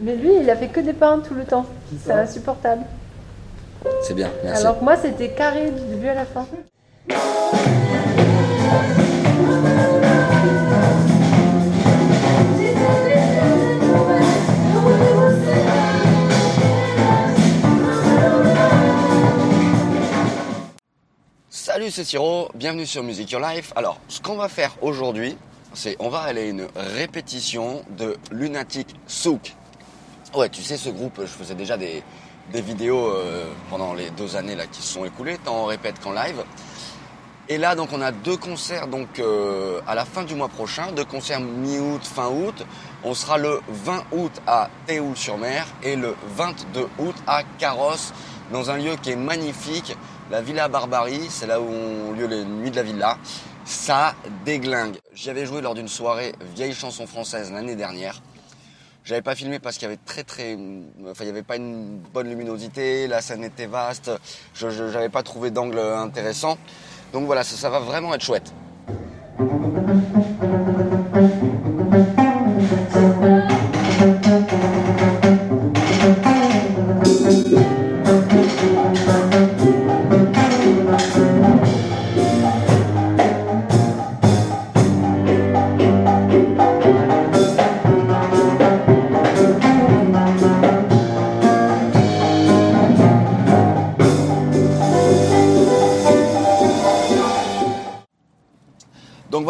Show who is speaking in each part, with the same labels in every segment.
Speaker 1: Mais lui, il a fait que des pains tout le temps. C'est insupportable.
Speaker 2: C'est bien, merci.
Speaker 1: Alors que moi, c'était carré du début à la fin.
Speaker 2: Salut, c'est Siro, bienvenue sur Music Your Life. Alors, ce qu'on va faire aujourd'hui, c'est on va aller à une répétition de Lunatic Souk. Ouais, tu sais, ce groupe, je faisais déjà des, vidéos euh, pendant les deux années qui se sont écoulées, tant en répète qu'en live. Et là, donc, on a deux concerts donc euh, à la fin du mois prochain, deux concerts mi-août, fin août. On sera le 20 août à Théoul-sur-Mer et le 22 août à Carrosse, dans un lieu qui est magnifique, la Villa Barbarie. C'est là où ont lieu les nuits de la villa. Ça déglingue. J'y avais joué lors d'une soirée vieille chanson française l'année dernière. J'avais pas filmé parce qu'il y avait très très, enfin il y avait pas une bonne luminosité, la scène était vaste, je n'avais pas trouvé d'angle intéressant. Donc voilà, ça, ça va vraiment être chouette.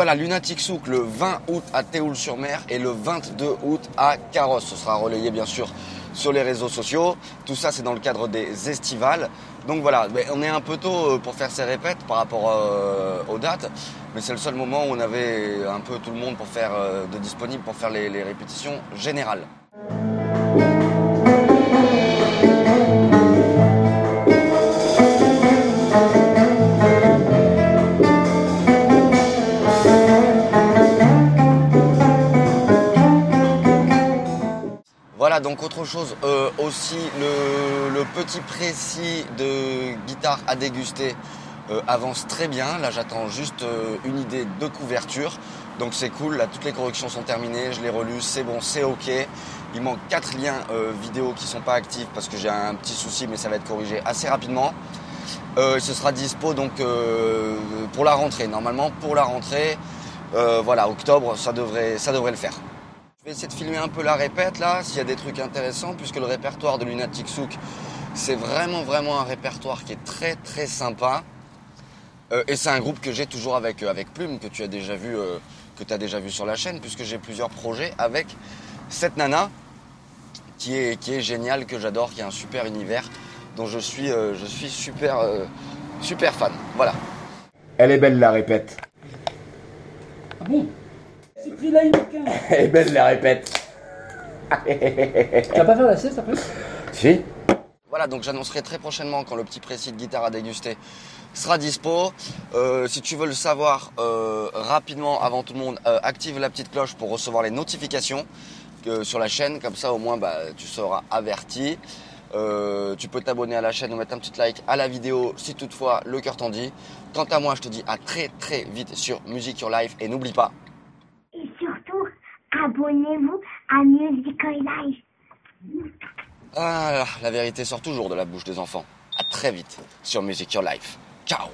Speaker 2: Voilà, Lunatic Souk le 20 août à Théoul-sur-Mer et le 22 août à Carrosse. Ce sera relayé bien sûr sur les réseaux sociaux. Tout ça c'est dans le cadre des estivales. Donc voilà, on est un peu tôt euh, pour faire ces répètes par rapport euh, aux dates, mais c'est le seul moment où on avait un peu tout le monde pour faire euh, de disponible pour faire les répétitions générales. Voilà, donc autre chose, euh, aussi le, petit précis de guitare à déguster euh, avance très bien. Là, j'attends juste euh, une idée de couverture. Donc c'est cool, là toutes les corrections sont terminées, je les relus, c'est bon, c'est ok. Il manque quatre liens vidéo qui sont pas actifs parce que j'ai un petit souci, mais ça va être corrigé assez rapidement. Ce sera dispo donc pour la rentrée. Normalement pour la rentrée, voilà, octobre, ça devrait le faire. Je vais essayer de filmer un peu la répète là, s'il y a des trucs intéressants, puisque le répertoire de Lunatic Souk, c'est vraiment vraiment un répertoire qui est très très sympa. Euh, et c'est un groupe que j'ai toujours avec, euh, avec Plume, que tu as déjà vu, euh, que tu as déjà vu sur la chaîne, puisque j'ai plusieurs projets avec cette nana qui est, qui est géniale, que j'adore, qui a un super univers, dont je suis, euh, je suis super, euh, super fan. Voilà.
Speaker 3: Elle est belle la répète.
Speaker 4: Ah bon? Pris.
Speaker 3: Elle est belle la répète.
Speaker 4: Tu vas pas faire la sieste après?
Speaker 3: Si
Speaker 2: Voilà, donc j'annoncerai très prochainement quand le petit précis de guitare à déguster sera dispo. Euh, si tu veux le savoir euh, rapidement avant tout le monde, euh, active la petite cloche pour recevoir les notifications sur la chaîne. Comme ça, au moins, bah, tu seras averti. Euh, tu peux t'abonner à la chaîne ou mettre un petit like à la vidéo si toutefois le cœur t'en dit. Quant à moi, je te dis à très très vite sur Music Your Life et n'oublie pas,
Speaker 5: Et abonnez-vous à Musical Life.
Speaker 2: ah, la vérité sort toujours de la bouche des enfants. À très vite sur Music Your Life. Ciao